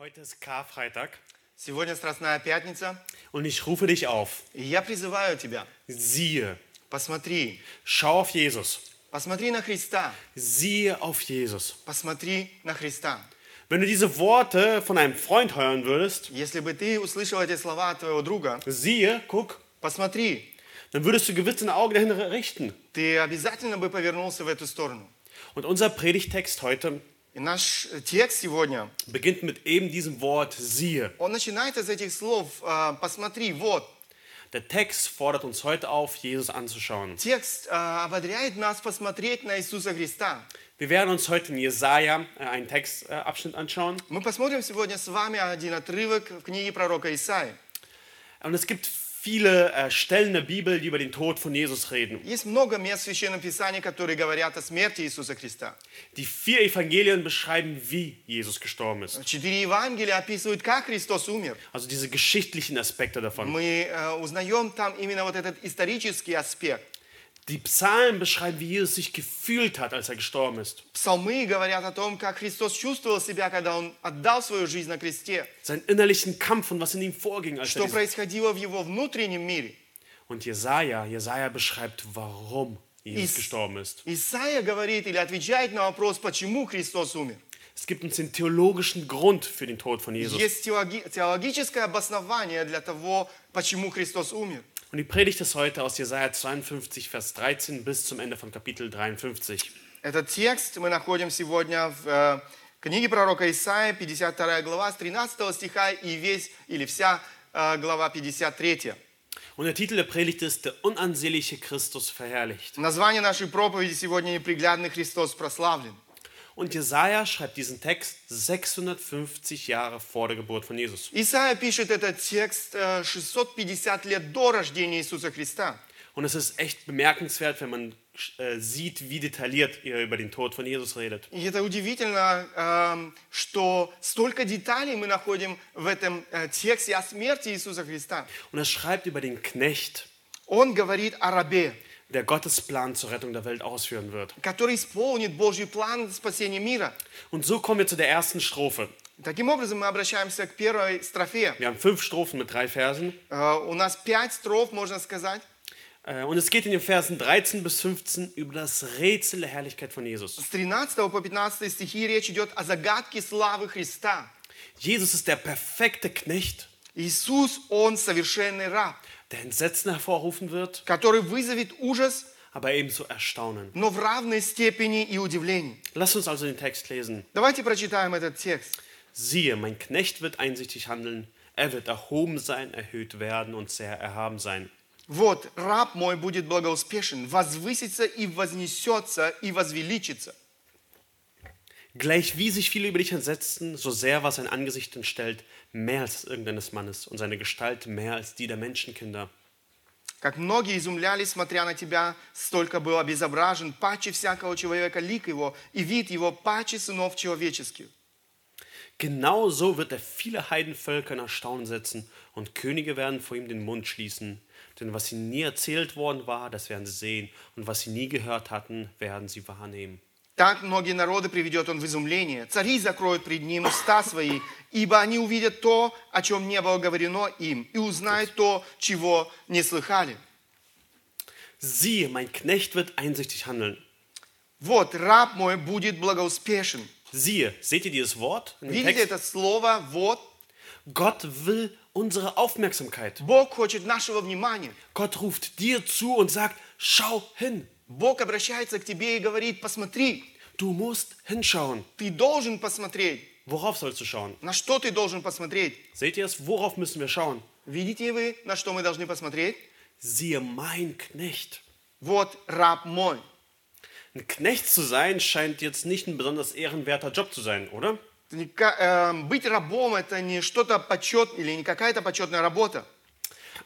Heute ist Karfreitag Сегодня Страстная Пятница, und ich rufe dich auf. и я призываю тебя, Siehe, посмотри, schau auf Jesus. посмотри на Христа, Siehe auf Jesus. посмотри на Христа. Wenn du diese Worte von einem Freund hören würdest, Если бы ты услышал эти слова от твоего друга, siehe, guck, посмотри, dann würdest du gewiss deine Augen dahin richten. ты обязательно бы повернулся в эту сторону. Und unser Predigtext heute И наш э, текст сегодня, beginnt mit eben diesem Wort siehe. он начинается из этих слов э, «посмотри, вот». Der Text fordert uns heute auf, Jesus anzuschauen. Текст э, ободряет нас посмотреть на Иисуса Христа. Wir werden uns heute in Jesaja äh, einen Textabschnitt anschauen. Мы посмотрим сегодня с вами один отрывок в книге пророка Исаи. Und es gibt viele äh, Stellen in der Bibel, die über den Tod von Jesus reden. Есть много мест в Священном Писании, которые говорят о смерти Иисуса Христа. Die vier Evangelien beschreiben, wie Jesus gestorben ist. Четыре Евангелия описывают, как Христос умер. Also diese geschichtlichen Aspekte davon. Мы э, узнаем там именно вот этот исторический аспект. Die Psalmen beschreiben, wie Jesus sich gefühlt hat, als er gestorben ist. Псалмы говорят о том, как Христос чувствовал себя, когда Он отдал свою жизнь на кресте. Seinen innerlichen Kampf und was in ihm vorging. Als er Что diesen происходило в Его внутреннем мире. und Jesaja, Jesaja beschreibt, warum Jesus Ис- gestorben ist. Исаия говорит или отвечает на вопрос, почему Христос умер. Es gibt uns den theologischen Grund für den Tod von Jesus. Есть теологи- теологическое обоснование для того, почему Христос умер. Und die Predigt ist heute aus Jesaja 52, Vers 13 bis zum Ende von Kapitel 53. Этот текст мы находим сегодня в э, книге пророка Исаия, 52 глава, с 13 стиха и весь, или вся э, глава 53. Und der Titel der Predigt ist Der unansehnliche Christus verherrlicht. Название нашей проповеди сегодня «Неприглядный Христос прославлен». Und Jesaja schreibt diesen Text 650 Jahre vor der Geburt von Jesus. Исаия пишет этот текст э, 650 лет до рождения Иисуса Христа. Und es ist echt bemerkenswert, wenn man äh, sieht, wie detailliert er über den Tod von Jesus redet. И это удивительно, эм, что столько деталей мы находим в этом э, тексте о смерти Иисуса Христа. Und er schreibt über den Knecht, Он говорит о рабе, der Gottes Plan zur Rettung der Welt ausführen wird. который исполнит Божий план спасения мира. Und so kommen wir zu der ersten Strophe. Таким образом, мы обращаемся к первой строфе. Wir haben fünf Strophen mit drei Versen. Э, У нас пять строф, можно сказать. Äh, Und es geht in den Versen 13 bis 15 über das Rätsel der Herrlichkeit von Jesus. С 13 по 15 стихи речь идет о загадке славы Христа. Jesus ist der perfekte Knecht, Иисус, Он совершенный раб, der Entsetzen hervorrufen wird, который вызовет ужас, aber ebenso Erstaunen. но в равной степени и удивлении. Lass uns also den Text lesen. Давайте прочитаем этот текст. Siehe, mein Knecht wird einsichtig handeln, er wird erhoben sein, erhöht werden und sehr erhaben sein. Вот, раб мой будет благоуспешен, возвысится и вознесется и возвеличится. Gleich wie sich viele über dich entsetzten, so sehr war sein Angesicht entstellt, mehr als das irgendeines Mannes und seine Gestalt mehr als die der Menschenkinder. Как многие изумлялись, смотря на тебя, столько был обезображен, паче всякого человека лик его, и вид его паче сынов человеческих. Genau so wird er viele Heidenvölker in Erstaunen setzen und Könige werden vor ihm den Mund schließen. Denn was ihnen nie erzählt worden war, das werden sie sehen, und was sie nie gehört hatten, werden sie wahrnehmen. Так многие народы приведет он в изумление. Цари закроют пред ним уста свои, ибо они увидят то, о чем не было говорено им, и узнают то, чего не слыхали. Siehe, mein Knecht wird einsichtig handeln. Вот, раб мой будет благоуспешен. Siehe, seht ihr dieses Wort? Видите Text? это слово «вот»? Gott will unsere Aufmerksamkeit. Бог хочет нашего внимания. Gott ruft dir zu und sagt, schau hin. Бог обращается к тебе и говорит, посмотри, Du musst hinschauen. ты должен посмотреть. Worauf sollst du schauen? На что ты должен посмотреть? Seht ihr es? Worauf müssen wir schauen? Видите вы, на что мы должны посмотреть? Siehe, mein Knecht. Вот раб мой. Ein Knecht zu sein scheint jetzt nicht ein besonders ehrenwerter Job zu sein, oder? Ника- э, Быть рабом это не что-то почет или не какая-то почетная работа.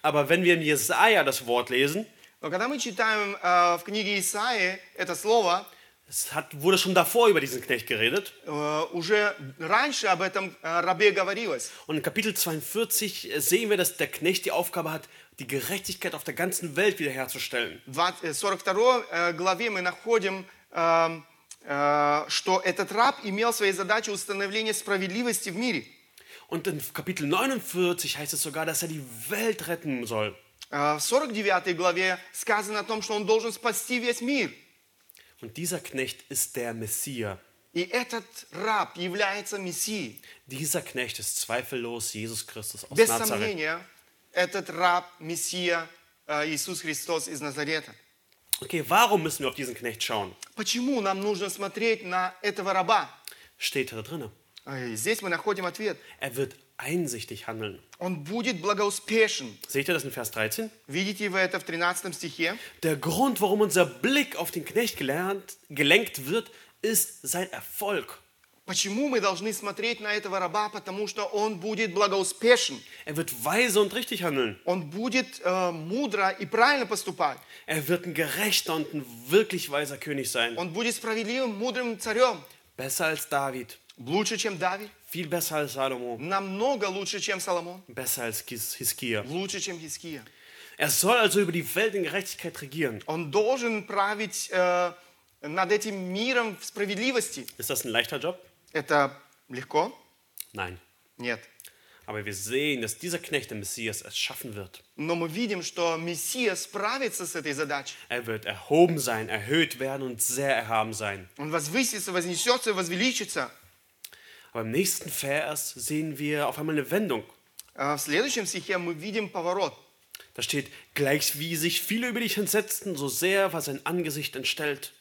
Aber wenn wir in Jesaja das Wort lesen, Но когда мы читаем э, в книге Исаии это слово, es hat, wurde schon davor über diesen Knecht geredet. э, уже раньше об этом э, рабе говорилось. Und in Kapitel 42 sehen wir, dass der Knecht die Aufgabe hat, die Gerechtigkeit auf der ganzen Welt wiederherzustellen. В 20 э, 42 э, главе мы находим, э, э, что этот раб имел своей задачей установление справедливости в мире. Und in Kapitel 49 heißt es sogar, dass er die Welt retten soll. А, В 49 главе сказано о том, что он должен спасти весь мир. Und dieser Knecht ist der Messias. И этот раб является Мессией. Dieser Knecht ist zweifellos Jesus Christus aus Без Nazareth. сомнения, этот раб, Мессия э, Иисус Христос из Назарета. Okay, warum müssen wir auf diesen Knecht schauen? Почему нам нужно смотреть на этого раба? Steht da drin. Э, Здесь мы находим ответ. Er wird einsichtig handeln. Он будет благоуспешен. Seht ihr das in Vers 13? Видите вы это в 13 стихе? Der Grund, warum unser Blick auf den Knecht gelernt, gelenkt wird, ist sein Erfolg. Почему мы должны смотреть на этого раба? Потому что он будет благоуспешен. Er wird weise und richtig handeln. Он будет э, мудро и правильно поступать. Er wird ein gerechter und ein wirklich weiser König sein. Он будет справедливым, мудрым царем. Besser als David, Лучше, чем Давид. viel besser als Salomo, Намного лучше, чем Соломон. besser als His- Hiskia. Лучше, чем Хиския. Er soll also über die Welt in Gerechtigkeit regieren. Он должен править э, над этим миром в справедливости. Ist das ein leichter Job? Это легко? Nein. Нет. Aber wir sehen, dass dieser Knecht, der Messias, es schaffen wird. Но мы видим, что Мессия справится с этой задачей. Er wird erhoben sein, erhöht werden und sehr erhaben sein. Он возвысится, вознесется, возвеличится. Aber im nächsten Vers sehen wir auf einmal eine Wendung. А В следующем стихе мы видим поворот. Da steht, gleich wie sich viele über dich entsetzten, so sehr war sein Angesicht entstellt.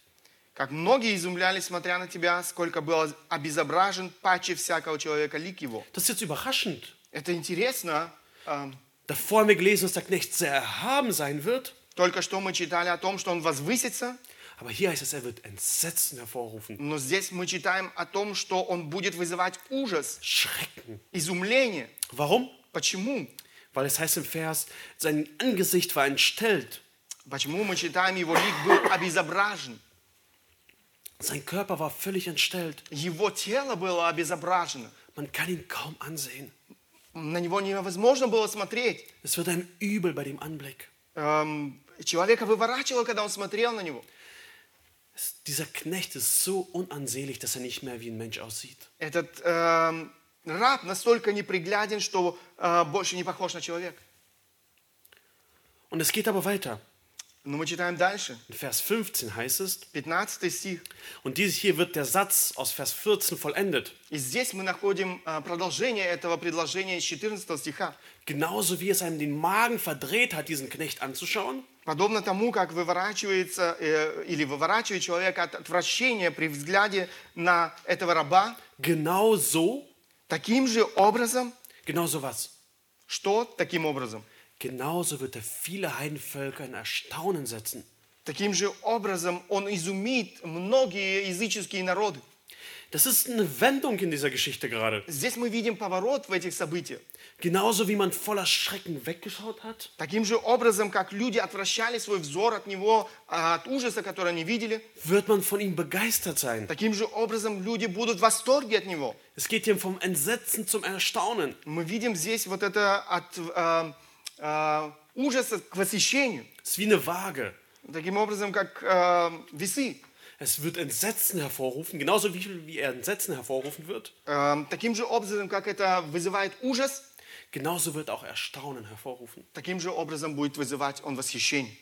Как многие изумлялись, смотря на тебя, сколько был обезображен паче всякого человека лик его. Das ist jetzt überraschend. Это интересно. Эм, Davor haben wir gelesen, dass der Knecht sehr erhaben sein wird. Только что мы читали о том, что он возвысится, Aber hier heißt es, er wird Entsetzen hervorrufen. но здесь мы читаем о том, что он будет вызывать ужас, Schrecken. изумление. Warum? Почему? Weil es heißt im Vers, sein Angesicht war entstellt. Почему мы читаем, его лик был обезображен? Sein Körper war völlig entstellt. Его тело было обезображено. Man kann ihn kaum ansehen. На него невозможно было смотреть. Es wird ein Übel bei dem Anblick. Эм, человека выворачивало, когда он смотрел на него. Es, dieser Knecht ist so unansehlich, dass er nicht mehr wie ein Mensch aussieht. Этот эм, раб настолько непригляден, что э, больше не похож на человека. Und es geht aber weiter. Но мы читаем дальше. In Vers 15 heißt es, 15 стих. und dieses hier wird der Satz aus Vers 14 vollendet. И здесь мы находим э, продолжение этого предложения из 14 стиха. Genauso wie es einem den Magen verdreht hat, diesen Knecht anzuschauen, Подобно тому, как выворачивается э, или выворачивает человек от отвращения при взгляде на этого раба, genau so, таким же образом, genauso was? что таким образом? Genauso wird er viele Heidenvölker in Erstaunen setzen. Таким же образом он изумит многие языческие народы. Das ist eine Wendung in dieser Geschichte gerade. Здесь мы видим поворот в этих событиях. Genauso wie man voller Schrecken weggeschaut hat, Таким же образом, как люди отвращали свой взор от него, а, от ужаса, который они видели, wird man von ihm begeistert sein. таким же образом люди будут в восторге от него. Es geht hier vom Entsetzen zum Erstaunen. Мы видим здесь вот это от э, э, ужаса к восхищению. Es ist wie eine Waage. Таким образом, как э, весы. Es wird Entsetzen hervorrufen, genauso wie, wie er Entsetzen hervorrufen wird. Э, таким же образом, как это вызывает ужас, Genauso wird auch Erstaunen hervorrufen. таким же образом будет вызывать он восхищение.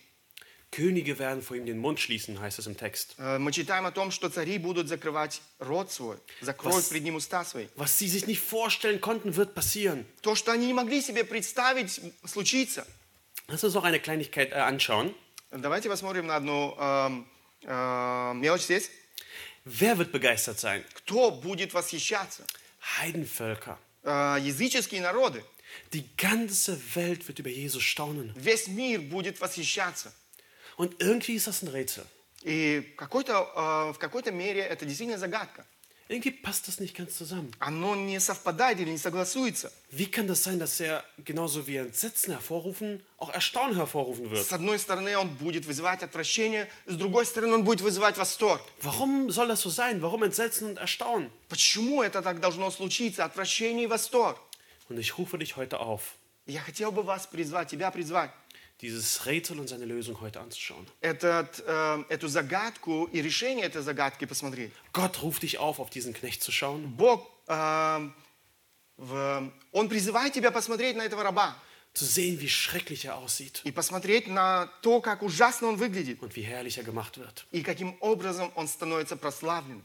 Könige werden vor ihm den Mund schließen, heißt es im Text. Э, Мы читаем о том, что цари будут закрывать рот свой, закроют Was- пред ним уста свои. Was sie sich nicht vorstellen konnten, wird passieren. То, что они не могли себе представить, случится. Lass uns noch eine Kleinigkeit äh, anschauen. Давайте посмотрим на одну эм, э, мелочь здесь. Wer wird begeistert sein? Кто будет восхищаться? Heidenvölker. Э, языческие народы. Die ganze Welt wird über Jesus staunen. Весь мир будет восхищаться. Und irgendwie ist das ein Rätsel. И какой-то, э, в какой-то мере это действительно загадка. Irgendwie passt das nicht ganz zusammen. Оно не совпадает или не согласуется. Wie kann das sein, dass er genauso wie Entsetzen hervorrufen, auch Erstaunen hervorrufen wird? С одной стороны, он будет вызывать отвращение, с другой стороны, он будет вызывать восторг. Warum soll das so sein? Warum Entsetzen und Erstaunen? Почему это так должно случиться? Отвращение и восторг. Und ich rufe dich heute auf, Я хотел бы вас призвать, тебя призвать, dieses Rätsel und seine Lösung heute anzuschauen. этот, э, эту загадку и решение этой загадки посмотреть. Gott ruft dich auf, auf diesen Knecht zu schauen. Бог э, В- Он призывает тебя посмотреть на этого раба zu sehen, wie schrecklich er aussieht и посмотреть на то, как ужасно он выглядит und wie herrlich er gemacht wird. и каким образом он становится прославленным.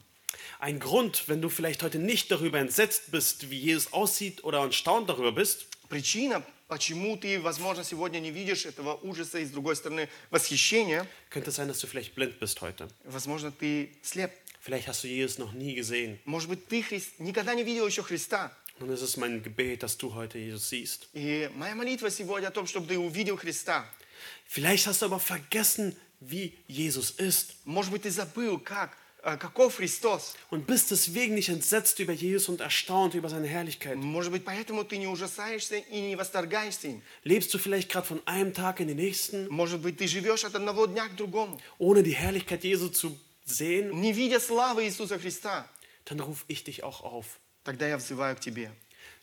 Ein Grund, wenn du vielleicht heute nicht darüber entsetzt bist, wie Jesus aussieht oder erstaunt darüber bist, Причина, почему ты, возможно, сегодня не видишь этого ужаса и, с другой стороны, восхищения, könnte sein, dass du vielleicht blind bist heute. возможно, ты слеп. Vielleicht hast du Jesus noch nie gesehen. Может быть, ты Хрис- никогда не видел еще Христа. Und es ist mein Gebet, dass du heute Jesus siehst. И моя молитва сегодня о том, чтобы ты увидел Христа. Vielleicht hast du aber vergessen, wie Jesus ist Может быть, ты забыл, как, каков Христос. und bist deswegen nicht entsetzt über Jesus und erstaunt über seine Herrlichkeit. Может быть, поэтому ты не ужасаешься и не восторгаешься им. Lebst du vielleicht gerade von einem Tag in den nächsten, Может быть, ты живешь от одного дня к другому, ohne die Herrlichkeit Jesu zu sehen? не видя славы Иисуса Христа. Dann rufe ich dich auch auf. Тогда я взываю к тебе.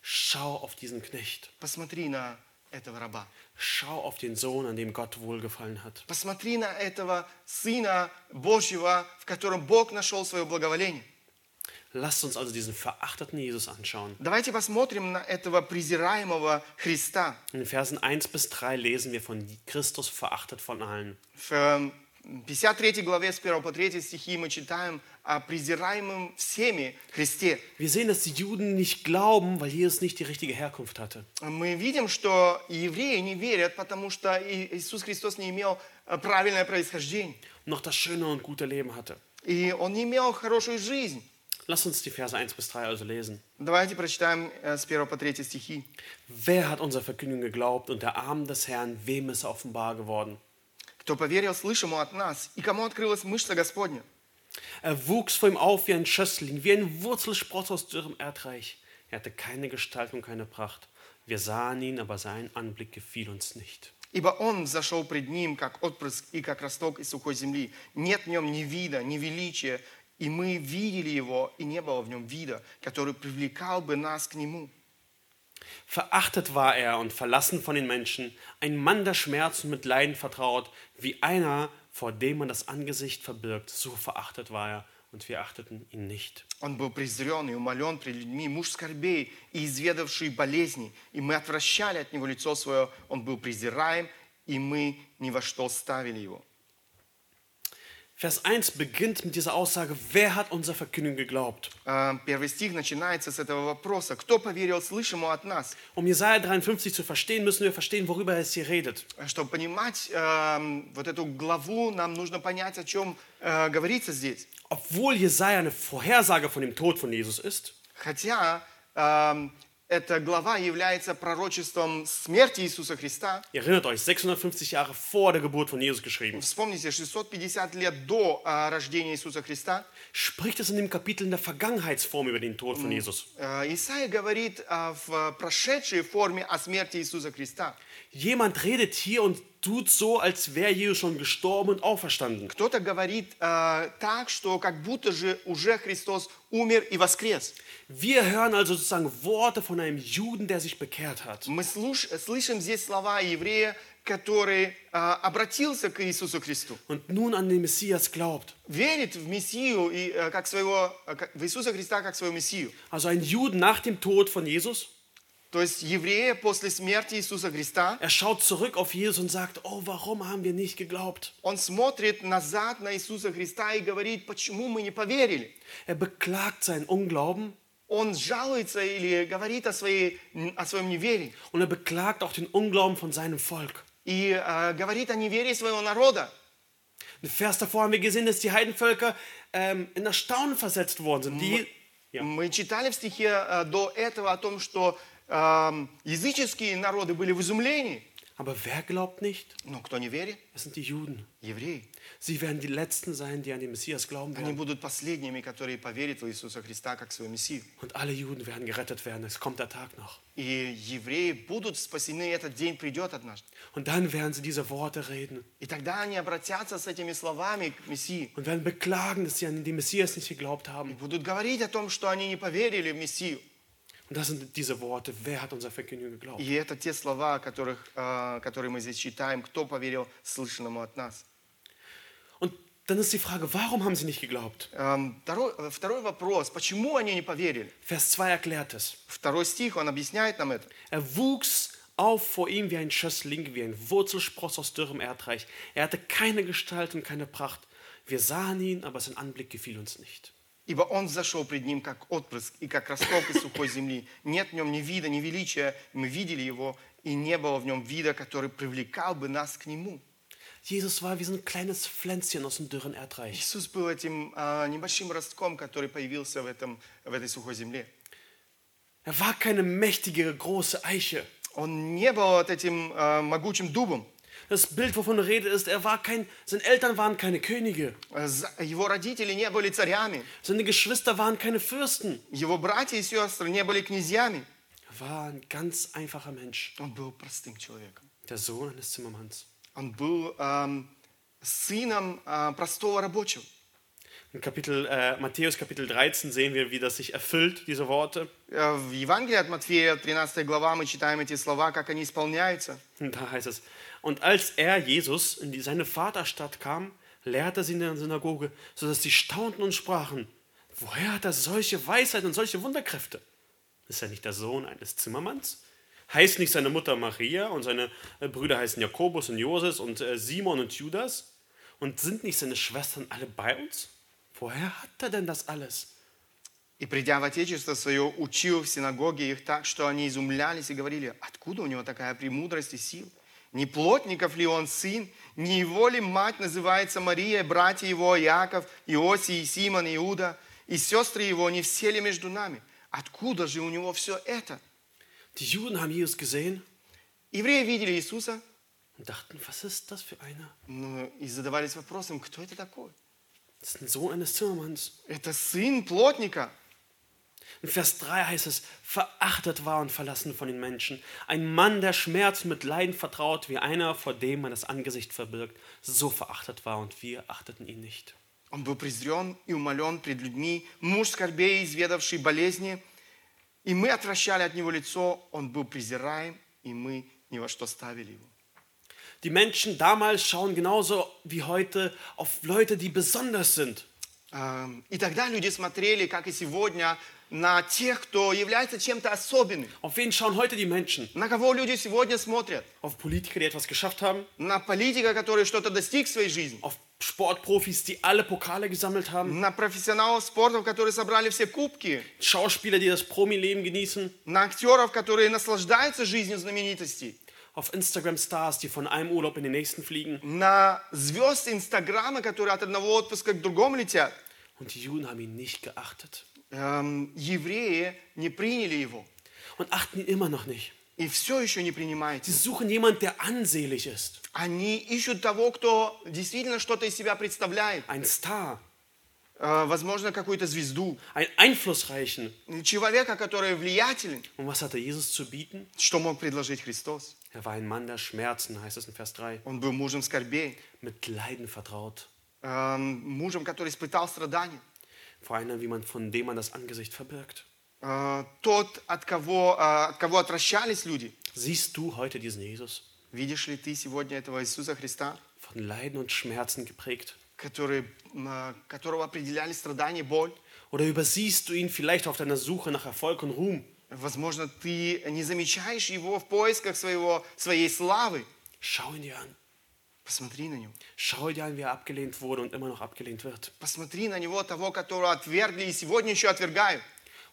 Schau auf diesen Knecht. Посмотри на этого раба. Schau auf den Sohn, an dem Gott wohlgefallen hat. Посмотри на этого Сына Божьего, в котором Бог нашел свое благоволение. Lasst uns also diesen verachteten Jesus anschauen. Давайте посмотрим на этого презираемого Христа. In den Versen 1 bis 3 lesen wir von Christus verachtet von allen. В э, 53 главе с 1 по 3 стихи мы читаем о презираемом всеми Христе. Wir sehen, dass die Juden nicht glauben, weil Jesus nicht die richtige Herkunft hatte. Мы видим, что евреи не верят, потому что Иисус Христос не имел э, правильное происхождение. noch das schöne und gute Leben hatte. И Он не имел хорошую жизнь. Lass uns die Verse 1 bis 3 also lesen. Давайте прочитаем э, с 1 по 3 стихи. Wer hat unserer Verkündigung geglaubt und der Arm des Herrn, wem ist er offenbar geworden? Кто поверил слышимому от нас, и кому открылась мышца Господня? Er wuchs vor ihm auf wie ein Schössling, wie ein Wurzelspross aus dürrem Erdreich. Er hatte keine Gestalt und keine Pracht. Wir sahen ihn, aber sein Anblick gefiel uns nicht. Ибо Он взошел пред Ним, как отпрыск и как росток из сухой земли. Нет в Нем ни вида, ни величия, и мы видели Его, и не было в Нем вида, который привлекал бы нас к Нему. Verachtet war er und verlassen von den Menschen, ein Mann der Schmerzen mit Leiden vertraut, wie einer, vor dem man das Angesicht verbirgt. So verachtet war er und wir achteten ihn nicht. Он был презрен и умолен пред людьми, муж скорбей и изведавший болезни, и мы отвращали от Него лицо свое. Он был презираем, и мы ни во что ставили Его. Vers 1 beginnt mit dieser Aussage, wer hat unserer Verkündigung geglaubt? А, Первый стих начинается с этого вопроса. Кто поверил слышимому от нас? Um Jesaja 53 zu verstehen, müssen wir verstehen, worüber es hier redet. Чтобы понимать эм, вот эту главу, нам нужно понять, о чем э, говорится здесь. Obwohl Jesaja eine Vorhersage von dem Tod von Jesus ist, Хотя эм, эта глава является пророчеством смерти Иисуса Христа. ihr erinnert euch, 650 Jahre vor der Geburt von Jesus geschrieben, Вспомните, 650 лет до э, рождения Иисуса Христа spricht es in dem Kapitel in der Vergangenheitsform über den Tod von Jesus. э, Исаия говорит э, в прошедшей форме о смерти Иисуса Христа. Jemand redet hier und tut so, als wäre Jesus schon gestorben und auferstanden. Кто-то говорит э, так, что как будто же уже Христос умер и воскрес. Wir hören also sozusagen Worte von einem Juden, der sich bekehrt hat. Мы слуш- слышим здесь слова еврея, который э, обратился к Иисусу Христу, und nun an den Messias glaubt. верит в Мессию и э, как своего, э, как- в Иисуса Христа как своего Мессию. Also ein Juden nach dem Tod von Jesus, То есть еврея после смерти Иисуса Христа, er schaut zurück auf Jesus und sagt, oh, warum haben wir nicht geglaubt? он смотрит назад на Иисуса Христа и говорит, почему мы не поверили. Er beklagt seinen Unglauben Он жалуется или говорит о, своей, о своем неверии. und er beklagt auch den Unglauben von seinem Volk. И э, говорит о неверии своего народа. Im Vers davor haben wir gesehen, dass die Heidenvölker ähm, in Erstaunen versetzt worden sind. Die, ja, Мы читали в стихе э, до этого о том, что эм, языческие народы были в изумлении. aber wer glaubt nicht? Но кто не верит? Das sind die Juden. Евреи. Sie werden die Letzten sein, die an den Messias glauben Они werden. будут последними, которые поверят в Иисуса Христа как своего Мессию. Und alle Juden werden gerettet werden. Es kommt der Tag noch. И евреи будут спасены, этот день придет однажды. Und dann werden sie diese Worte reden И тогда они обратятся с этими словами к Мессии. und werden beklagen, dass sie an den Messias nicht geglaubt И haben. будут говорить о том, что они не поверили в Мессию. Und das sind diese Worte. Wer hat unserer Verkündigung geglaubt? И это те слова, которых, э, которые мы здесь читаем. Кто поверил слышанному от нас? Und dann ist die Frage, warum haben sie nicht geglaubt? Эм, Второй, э, второй вопрос, почему они не поверили? Vers 2 erklärt es. Второй стих, он объясняет нам это. Er wuchs auf vor ihm wie ein Schössling, wie ein Wurzelspross aus dürrem Erdreich. Er hatte keine Gestalt und keine Pracht. Wir sahen ihn, aber sein Anblick gefiel uns nicht. Ибо он взошел пред ним, как отпрыск и как росток из сухой земли. Нет в нем ни вида, ни величия. Мы видели его, и не было в нем вида, который привлекал бы нас к нему. Jesus war wie so ein kleines Pflänzchen aus dem dürren Erdreich. Иисус был этим а, небольшим ростком, который появился в, этом, в этой сухой земле. Er war keine mächtige, große Eiche. Он не был вот этим а, могучим дубом. Das Bild, wovon Rede ist, er war kein, seine Eltern waren keine Könige. Э, За- Его родители не были царями. Seine Geschwister waren keine Fürsten. Его братья и сестры не были князьями. Er war ein ganz einfacher Mensch, Он был простым человеком. der Sohn eines Zimmermanns. Он был ам, сыном а, простого рабочего. In Kapitel, äh, Matthäus Kapitel 13 sehen wir, wie das sich erfüllt, diese Worte. Э, В Евангелии от Матфея, 13 глава, мы читаем эти слова, как они исполняются. Und da heißt es, und als er, Jesus, in die, seine Vaterstadt kam, lehrte er sie in der Synagoge, sodass sie staunten und sprachen, woher hat er solche Weisheit und solche Wunderkräfte? Ist er nicht der Sohn eines Zimmermanns? Heißt nicht seine Mutter Maria und seine äh, Brüder heißen Jakobus und Joses und äh, Simon und Judas? Und sind nicht seine Schwestern alle bei uns? Woher hat er denn das alles? И придя в Отечество свое, учил в синагоге их так, что они изумлялись и говорили, откуда у него такая премудрость и сила? Не плотников ли он сын? Не его ли мать называется Мария, братья его Иаков, Иосий, Симон, Иуда? И сестры его не все ли между нами? Откуда же у него все это? Die Juden haben Jesus gesehen Евреи видели Иисуса und dachten, was ist das für einer? ну, и задавались вопросом, кто это такой? Das ist ein Sohn eines Zimmermanns. Это сын плотника. In Vers 3 heißt es, verachtet war und verlassen von den Menschen. Ein Mann, der Schmerz mit Leiden vertraut, wie einer, vor dem man das Angesicht verbirgt, so verachtet war und wir achteten ihn nicht. Он был презрен и умолен пред людьми, муж скорбей, изведавший болезни. И мы отвращали от него лицо, он был презираем, и мы ни во что ставили его. Die Menschen damals schauen genauso wie heute auf Leute, die besonders sind. И тогда люди смотрели, как и сегодня, на тех, кто является чем-то особенным. Auf wen schauen heute die Menschen? На кого люди сегодня смотрят? Auf Politiker, die etwas geschafft haben? На политика, который что-то достиг в своей жизни? Auf Sportprofis, die alle Pokale gesammelt haben? На профессионалов спорта, которые собрали все кубки? Schauspieler, die das Promi-Leben genießen? На актеров, которые наслаждаются жизнью знаменитостей? Auf Instagram-Stars, die von einem Urlaub in den nächsten fliegen? На звезд Инстаграма, которые от одного отпуска к другому летят? Und die Juden haben ihn nicht geachtet Эм, евреи не приняли его. und achten ihn immer noch nicht. И все еще не принимаете. Sie suchen jemanden, der ansehlich ist. Они ищут того, кто действительно что-то из себя представляет. Ein Star, Э, возможно, какую-то звезду. einen Einflussreichen. Человека, который влиятелен. Und was hatte Jesus zu bieten? Что мог предложить Христос? Er war ein Mann der Schmerzen, heißt es in Vers 3, Он был мужем скорбей. mit Leiden vertraut. эм, мужем, который испытал страдания. Vor einer, wie man, von dem man das Angesicht verbirgt. Э, тот, от кого, э, от кого отвращались люди. Siehst du heute diesen Jesus? Видишь ли ты сегодня этого Иисуса Христа, Von Leiden und Schmerzen geprägt? который, э, которого определяли страдания, боль? Oder übersiehst du ihn vielleicht auf deiner Suche nach Erfolg und Ruhm? Возможно, ты не замечаешь его в поисках своего, своей славы. Schau ihn dir an. Посмотри на него. Schau dir an, wie er abgelehnt wurde und immer noch abgelehnt wird. Посмотри на него, того, которого отвергли и сегодня еще отвергают.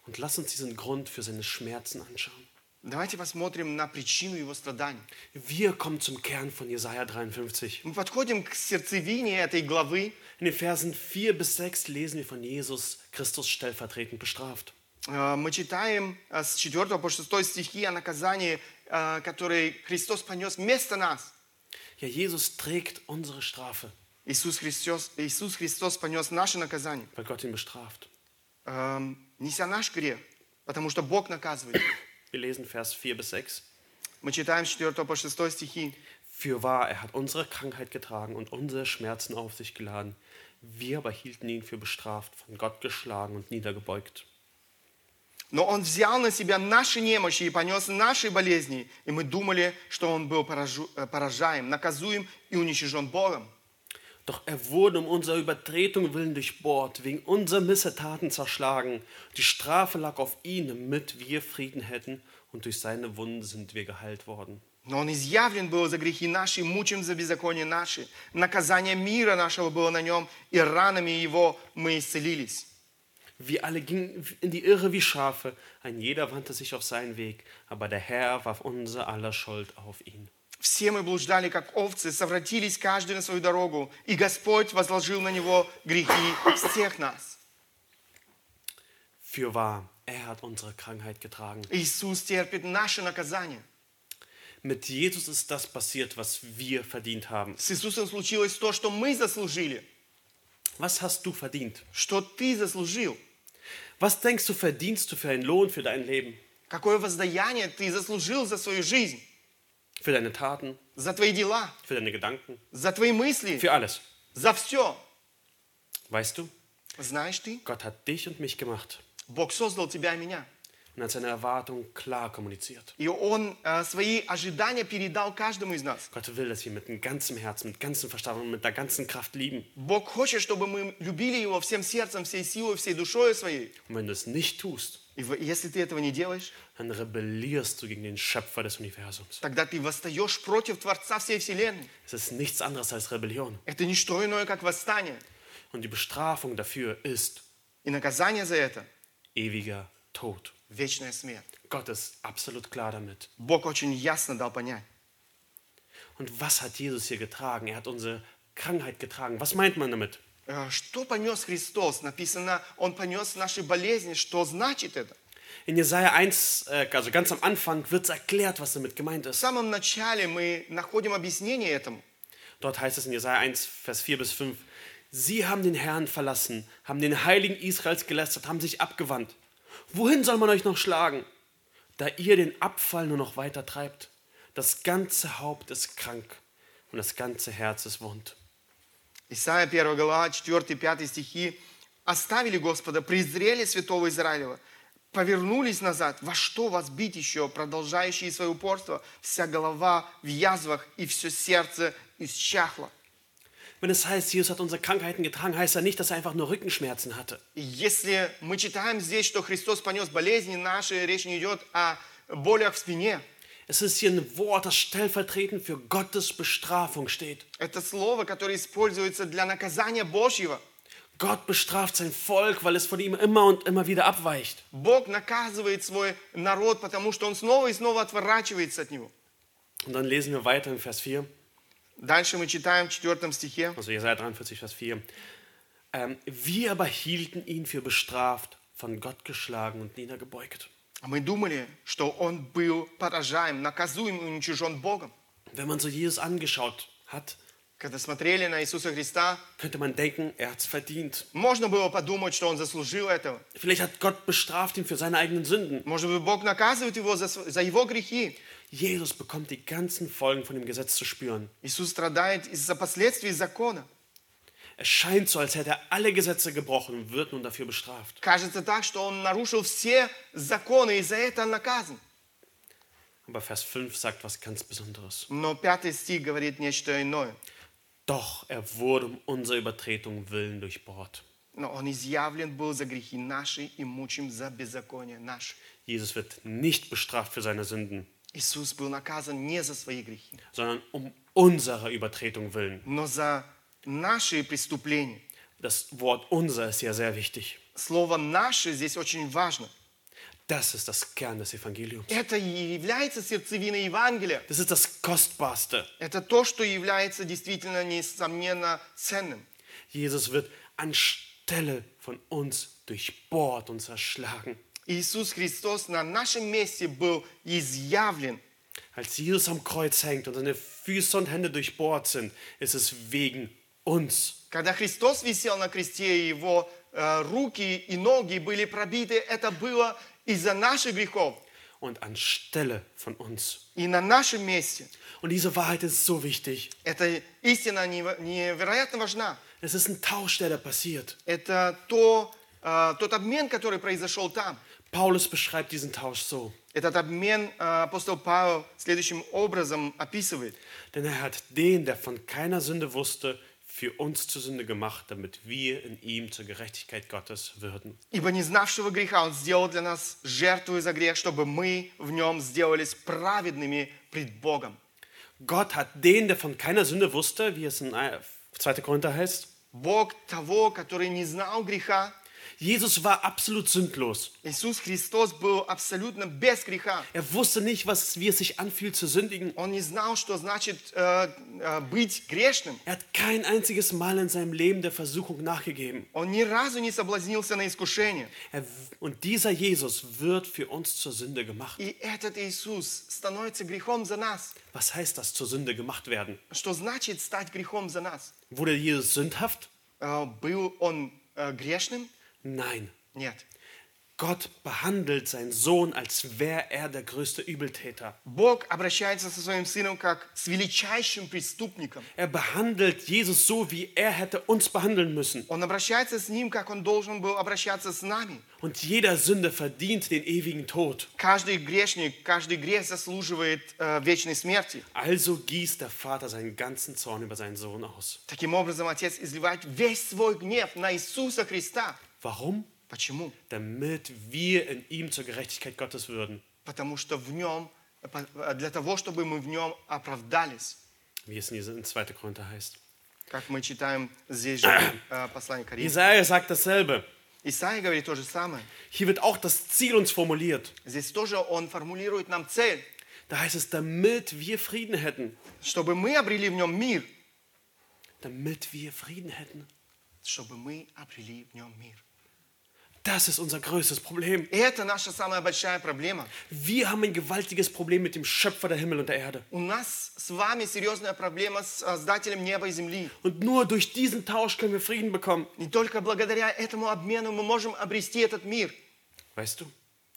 Und lass uns diesen Grund für seine Schmerzen anschauen. Давайте посмотрим на причину его страданий. Wir kommen zum Kern von Jesaja 53. Мы подходим к сердцевине этой главы. In den Versen 4 bis 6 lesen wir von Jesus Christus stellvertretend bestraft. Э, Мы читаем э, с 4 по 6 стихи о наказании, э, которое Христос понес вместо нас. Ja, Jesus trägt unsere Strafe, Иисус Христос, Иисус Христос понес наше наказание, weil Gott ihn bestraft. эм, неся наш грех, потому что Бог наказывает. Wir lesen Vers 4 bis 6. Мы читаем с 4 по 6 стихи. Fürwahr, er hat unsere Krankheit getragen und unsere Schmerzen auf sich geladen. Wir aber hielten ihn für bestraft, von Gott geschlagen und niedergebeugt. Но Он взял на себя наши немощи и понес наши болезни, и мы думали, что Он был поражу- э, поражаем, наказуем и уничижен Богом. Doch er wurde um unserer Übertretung willen durchbohrt, wegen unserer Missetaten zerschlagen. Die Strafe lag auf ihn, damit wir Frieden hätten, und durch seine Wunden sind wir geheilt worden. Но Он изъявлен был за грехи наши, мучим за беззаконие наши. Наказание мира нашего было на Нем, и ранами Его мы исцелились. Wir alle gingen in die Irre wie Schafe, ein jeder wandte sich auf seinen Weg, aber der Herr warf unser aller Schuld auf ihn. Все мы блуждали, как овцы, совратились каждый на свою дорогу, и Господь возложил на Него грехи всех нас. Fürwahr, er hat unsere Krankheit getragen. Иисус терпит наше наказание. Mit Jesus ist das passiert, was wir verdient haben. С Иисусом случилось то, что мы заслужили, Was hast du verdient? что ты заслужил. Was denkst du, verdienst du für einen Lohn für dein Leben, Какое воздаяние ты заслужил за свою жизнь, für deine Taten, за твои дела, für deine Gedanken, за твои мысли, für alles? за все. Weißt du, Знаешь ты, Gott hat dich und mich gemacht Бог создал тебя и меня. und hat seine Erwartungen klar kommuniziert. И Он э, свои ожидания передал каждому из нас. Gott will, dass wir mit dem ganzen Herzen, mit ganzem Verstand und mit der ganzen Kraft lieben. Бог хочет, чтобы мы любили Его всем сердцем, всей силой, всей душой своей. Und wenn du es nicht tust, И в- если ты этого не делаешь, dann rebellierst du gegen den Schöpfer des Universums. тогда ты восстаешь против Творца всей Вселенной. Es ist nichts anderes als Rebellion. Это не что иное, как восстание. Und die Bestrafung dafür ist И наказание за это ewiger Tod. – вечная смерть. Gott ist absolut klar damit. Бог очень ясно дал понять. Und was hat Jesus hier getragen? Er hat unsere Krankheit getragen. Was meint man damit? Э, Что понес Христос? Написано, Он понес наши болезни. Что значит это? In Jesaja 1, äh, also ganz am Anfang, wird es erklärt, was damit gemeint В ist. самом начале мы находим объяснение этому. Dort heißt es in Jesaja 1, Vers 4 bis 5, Sie haben den Herrn verlassen, haben den Heiligen Israels gelästert, haben sich abgewandt. Wohin soll man euch noch schlagen, da ihr den Abfall nur noch weiter treibt? Das ganze Haupt ist krank und das ganze Herz ist wund. Исайя 1 глава, 4-5 стихи. «Оставили Господа, презрели святого Израилева, повернулись назад. Во что вас бить еще, продолжающие свое упорство? Вся голова в язвах и все сердце исчахло». Wenn es heißt, Jesus hat unsere Krankheiten getragen, heißt das nicht, dass er einfach nur Rückenschmerzen hatte. И Если мы читаем здесь, что Христос понес болезни наши, речь не идет о болях в спине. Es ist hier ein Wort, das stellvertretend für Gottes Bestrafung steht. Это слово, которое используется для наказания Божьего. Gott bestraft sein Volk, weil es von ihm immer und immer wieder abweicht. Бог наказывает свой народ, потому что он снова и снова отворачивается от него. Und dann lesen wir weiter in Vers 4, Дальше мы читаем в 4 стихе. also Jesaja 43, Vers 4. Ähm, wir aber hielten ihn für bestraft, von Gott geschlagen und niedergebeugt. А Мы думали, что он был поражаем, наказуем и уничижен Богом. Wenn man so Jesus angeschaut hat, Когда смотрели на Иисуса Христа, könnte man denken, er hat es verdient. можно было подумать, что он заслужил этого. Vielleicht hat Gott bestraft ihn für seine eigenen Sünden. Может быть, Бог наказывает его за, св- за его грехи. Jesus bekommt die ganzen Folgen von dem Gesetz zu spüren. Иисус страдает из-за последствий закона. Es scheint so, als hätte er alle Gesetze gebrochen und wird nun dafür bestraft. Кажется так, что он нарушил все законы, и за это он наказан. Aber Vers 5 sagt was ganz Besonderes. Но пятый стих говорит нечто иное. Doch er wurde um unserer Übertretung willen durchbohrt. Но он изъявлен был за грехи наши и мучим за беззаконие наши. Jesus wird nicht bestraft für seine Sünden, Иисус был наказан не за свои грехи, sondern um unserer Übertretung willen. но за наши преступления. Das Wort unser ist ja sehr wichtig. Слово «наше» здесь очень важно. Das ist das Kern des Evangeliums. Это и является сердцевиной Евангелия. Das ist das Kostbarste. Это то, что является действительно, несомненно, ценным. Jesus wird anstelle von uns durchbohrt und zerschlagen. Иисус Христос на нашем месте был изъявлен. Als Jesus am Kreuz hängt und seine Füße und Hände durchbohrt sind, ist es wegen uns. Когда Христос висел на кресте, его э, руки и ноги были пробиты, это было из-за наших грехов. Und anstelle von uns. И на нашем месте. Und diese Wahrheit ist so wichtig. Эта истина невероятно важна. Es ist ein Tausch, der da passiert. Это то, э, тот обмен, который произошел там. Paulus beschreibt diesen Tausch so. Этот обмен э, апостол Павел следующим образом описывает. Denn er hat den, der von keiner Sünde wusste, für uns zur Sünde gemacht, damit wir in ihm zur Gerechtigkeit Gottes würden. Ибо не знавшего греха Он сделал для нас жертву за грех, чтобы мы в Нем сделались праведными пред Богом. Gott hat den, der von keiner Sünde wusste, wie es in 2. Korinther heißt, Бог того, который не знал греха, Jesus war absolut sündlos. Иисус Христос был абсолютно без греха. Er wusste nicht, was, wie es sich anfühlt zu sündigen. Он не знал, что значит äh, äh, быть грешным. Er hat kein einziges Mal in seinem Leben der Versuchung nachgegeben. Он ни разу не соблазнился на искушение. Er, und dieser Jesus wird für uns zur Sünde gemacht. И этот Иисус становится грехом за нас. Was heißt das, zur Sünde gemacht werden? Что значит стать грехом за нас? Wurde Jesus sündhaft? Äh, был он äh, грешным? Nein. Нет. Gott behandelt seinen Sohn, als wäre er der größte Übeltäter. Бог обращается со своим сыном как с величайшим преступником. Er behandelt Jesus so, wie er hätte uns behandeln müssen. Он обращается с ним, как он должен был обращаться с нами. Und jeder Sünde verdient den ewigen Tod. Каждый грешник, каждый грех заслуживает äh, вечной смерти. Also gießt der Vater seinen ganzen Zorn über seinen Sohn aus. Таким образом, Отец изливает весь свой гнев на Иисуса Христа. Warum? Почему? Damit wir in ihm zur Gerechtigkeit Gottes würden. Потому что в нем, для того, чтобы мы в нем оправдались. Wie es in 2. Korinther heißt. Как мы читаем здесь же äh, послание Коринфянам. Jesaja sagt dasselbe. Исаия говорит то же самое. Hier wird auch das Ziel uns formuliert. Здесь тоже он формулирует нам цель, Da heißt es, damit wir Frieden hätten. чтобы мы обрели в нем мир. Damit wir Frieden hätten. Чтобы мы обрели в нем мир. Das ist unser größtes Problem. И это наша самая большая проблема. Wir haben ein gewaltiges Problem mit dem Schöpfer der Himmel und der Erde. У нас с вами серьезная проблема с Создателем неба и земли. Und nur durch diesen Tausch können wir Frieden bekommen. И только благодаря этому обмену мы можем обрести этот мир. Weißt du,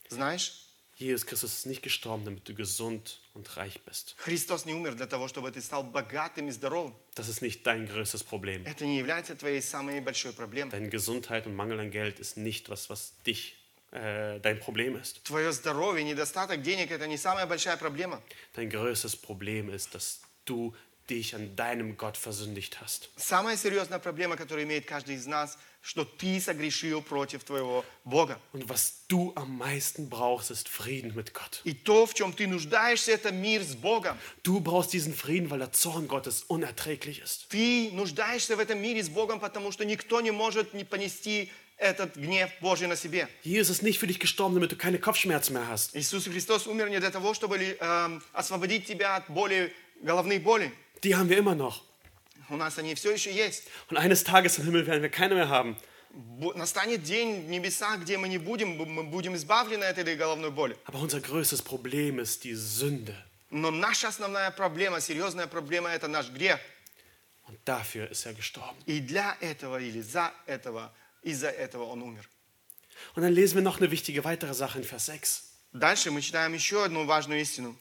Знаешь, Jesus Christus ist nicht gestorben, damit du gesund und reich bist. Христос не умер для того, чтобы ты стал богатым и здоровым. Das ist nicht dein größtes Problem. Это не является твоей самой большой проблемой. Deine Gesundheit und Mangel an Geld ist nicht was, was dich, äh, dein Problem ist. Твое здоровье, недостаток денег – это не самая большая проблема. Dein größtes Problem ist, dass du dich an deinem Gott versündigt hast. Самая серьезная проблема, которую имеет каждый из нас, что ты согрешил против твоего Бога. Und was du am meisten brauchst, ist Frieden mit Gott. И то, в чем ты нуждаешься, это мир с Богом. Du brauchst diesen Frieden, weil der Zorn Gottes unerträglich ist. Ты нуждаешься в этом мире с Богом, потому что никто не может не понести этот гнев Божий на себе. Jesus ist nicht für dich gestorben, damit du keine Kopfschmerzen mehr hast. Иисус Христос умер не для того, чтобы эм, освободить тебя от боли, головной боли. Die haben wir immer noch. У нас они все еще есть. Und eines Tages im Himmel werden wir keine mehr haben. Бу- Настанет день в небесах, где мы не будем, мы будем избавлены от этой головной боли. Aber unser größtes Problem ist die Sünde. Но наша основная проблема, серьезная проблема, это наш грех. Und dafür ist er gestorben. И для этого или за этого, из-за этого он умер. Und dann lesen wir noch eine wichtige weitere Sache in Vers 6. Дальше мы читаем еще одну важную истину.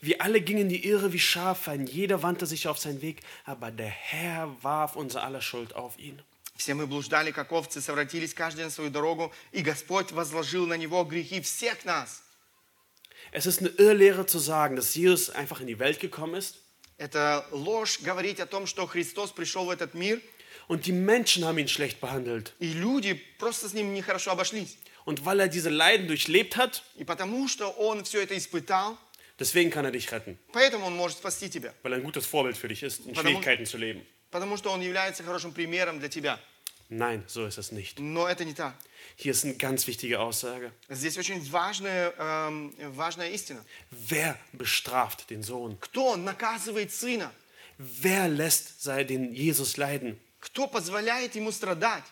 Wir alle gingen die Irre wie Schafe, ein jeder wandte sich auf seinen Weg, aber der Herr warf unser aller Schuld auf ihn. Все мы блуждали, как овцы, совратились каждый на свою дорогу, и Господь возложил на него грехи всех нас. Es ist eine Irrlehre zu sagen, dass Jesus einfach in die Welt gekommen ist Это ложь говорить о том, что Христос пришел в этот мир, und die Menschen haben ihn schlecht behandelt. и люди просто с ним нехорошо обошлись. Und weil er diese Leiden durchlebt hat, И потому что он все это испытал, deswegen kann er dich retten, поэтому он может спасти тебя. weil er ein gutes Vorbild für dich ist, in Потому- Schwierigkeiten zu leben. Потому что он является хорошим примером для тебя. Nein, so ist es nicht. Но это не так. Hier ist eine ganz wichtige Aussage. Здесь очень важная, эм, важная истина. Wer bestraft den Sohn? Кто наказывает сына? Wer lässt sei den Jesus leiden? Кто позволяет ему страдать?